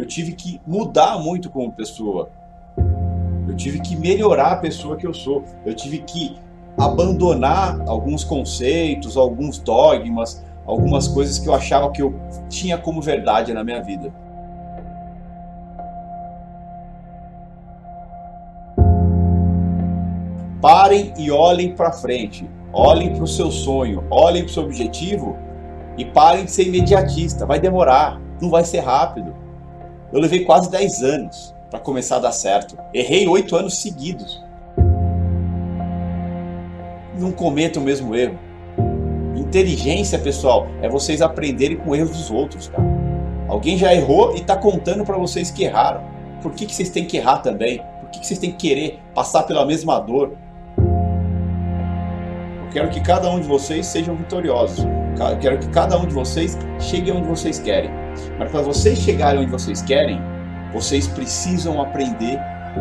Eu tive que mudar muito como pessoa. Eu tive que melhorar a pessoa que eu sou. Eu tive que abandonar alguns conceitos, alguns dogmas, algumas coisas que eu achava que eu tinha como verdade na minha vida. Parem e olhem para frente. Olhem para o seu sonho, olhem para o seu objetivo e parem de ser imediatista. Vai demorar, não vai ser rápido. Eu levei quase 10 anos para começar a dar certo. Errei 8 anos seguidos. Não cometa o mesmo erro. Inteligência, pessoal, é vocês aprenderem com erros dos outros, cara. Alguém já errou e está contando para vocês que erraram. Por que, que vocês têm que errar também? Por que, que vocês têm que querer passar pela mesma dor? Eu quero que cada um de vocês sejam vitoriosos. Eu quero que cada um de vocês chegue onde vocês querem. Mas para vocês chegarem onde vocês querem, vocês precisam aprender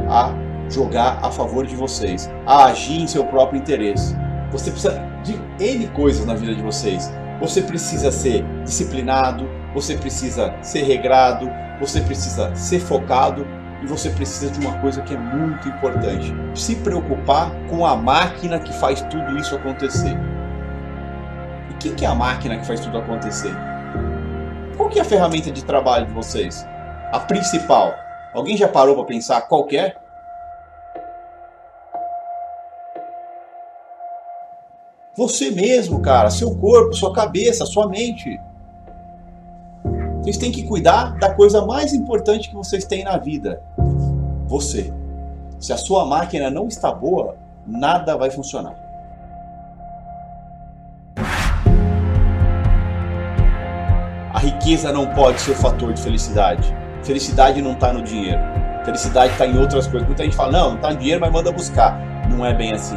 a jogar a favor de vocês, a agir em seu próprio interesse. Você precisa de N coisas na vida de vocês. Você precisa ser disciplinado, você precisa ser regrado, você precisa ser focado e você precisa de uma coisa que é muito importante: se preocupar com a máquina que faz tudo isso acontecer. E o que é a máquina que faz tudo acontecer? Qual que é a ferramenta de trabalho de vocês? A principal. Alguém já parou para pensar qual é? Você mesmo, cara, seu corpo, sua cabeça, sua mente. Vocês têm que cuidar da coisa mais importante que vocês têm na vida: você. Se a sua máquina não está boa, nada vai funcionar. A riqueza não pode ser o fator de felicidade. Felicidade não está no dinheiro. Felicidade está em outras coisas. Muita gente fala, não, não está no dinheiro, mas manda buscar. Não é bem assim.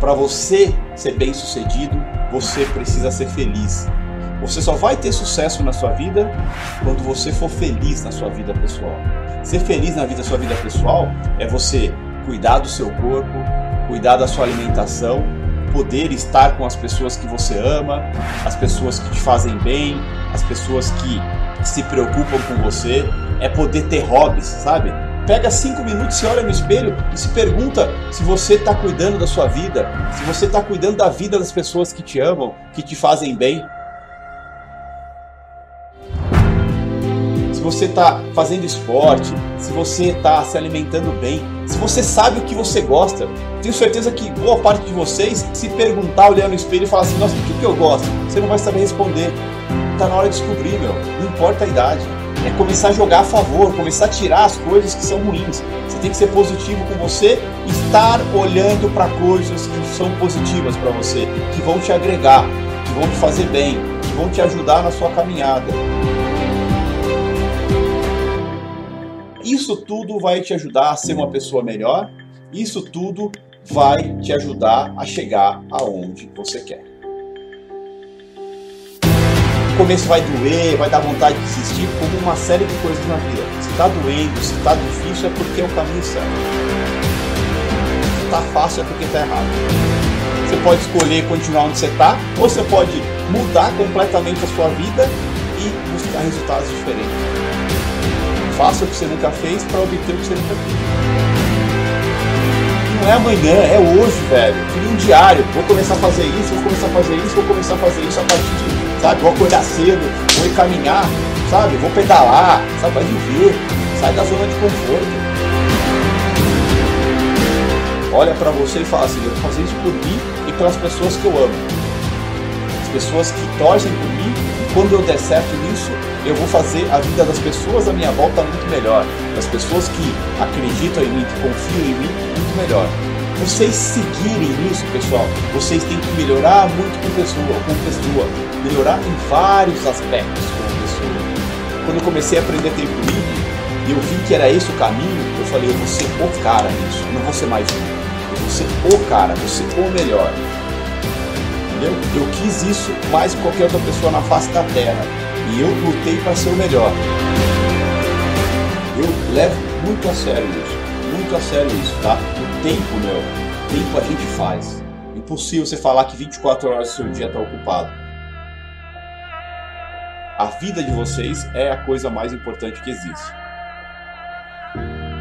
Para você ser bem sucedido, você precisa ser feliz. Você só vai ter sucesso na sua vida quando você for feliz na sua vida pessoal. Ser feliz na vida, sua vida pessoal é você cuidar do seu corpo, cuidar da sua alimentação, poder estar com as pessoas que você ama, as pessoas que te fazem bem, as pessoas que se preocupam com você, é poder ter hobbies, sabe? Pega cinco minutos, se olha no espelho e se pergunta se você está cuidando da sua vida, se você está cuidando da vida das pessoas que te amam, que te fazem bem. Se você está fazendo esporte, se você está se alimentando bem, se você sabe o que você gosta, tenho certeza que boa parte de vocês, se perguntar, olhar no espelho e falar assim: Nossa, o que, que eu gosto? Você não vai saber responder. Está na hora de descobrir, meu. Não importa a idade. É começar a jogar a favor, começar a tirar as coisas que são ruins. Você tem que ser positivo com você, estar olhando para coisas que são positivas para você, que vão te agregar, que vão te fazer bem, que vão te ajudar na sua caminhada. Isso tudo vai te ajudar a ser uma pessoa melhor. Isso tudo vai te ajudar a chegar aonde você quer. Começo vai doer, vai dar vontade de desistir, como uma série de coisas na vida. Se está doendo, se está difícil, é porque é o caminho certo. Se está fácil, é porque está errado. Você pode escolher continuar onde você está, ou você pode mudar completamente a sua vida e buscar resultados diferentes. Faça o que você nunca fez para obter o que você nunca fez. Não é amanhã, é hoje, velho. Cria um diário. Vou começar a fazer isso, vou começar a fazer isso, vou começar a fazer isso a partir de, sabe? Vou acordar cedo, vou caminhar, sabe? Vou pedalar, sabe? Vai viver. Sai da zona de conforto. Olha para você e fala assim: eu vou fazer isso por mim e pelas pessoas que eu amo. As pessoas que torcem por mim e quando eu der certo nisso, eu vou fazer a vida das pessoas à minha volta muito melhor. Das pessoas que acreditam em mim, que confiam em mim, muito melhor. Vocês seguirem nisso, pessoal, vocês têm que melhorar muito com pessoa, com pessoa, melhorar em vários aspectos com pessoa. Quando eu comecei a aprender tempo livre e eu vi que era esse o caminho, eu falei, eu vou ser o cara nisso, não vou ser mais um. Eu vou ser o cara, vou ser o melhor. Entendeu? Eu quis isso mais que qualquer outra pessoa na face da terra. E eu lutei para ser o melhor. Eu levo muito a sério isso. Muito a sério isso, tá? O tempo, meu, o tempo a gente faz. Impossível você falar que 24 horas do seu dia está ocupado. A vida de vocês é a coisa mais importante que existe.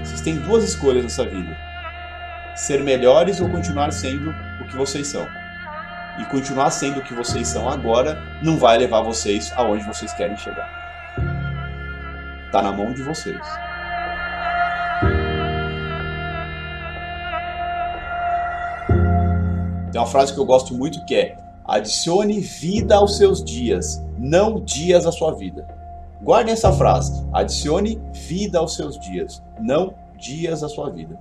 Vocês têm duas escolhas nessa vida: ser melhores ou continuar sendo o que vocês são. E continuar sendo o que vocês são agora não vai levar vocês aonde vocês querem chegar. Tá na mão de vocês. Tem uma frase que eu gosto muito que é: adicione vida aos seus dias, não dias à sua vida. Guardem essa frase: adicione vida aos seus dias, não dias à sua vida.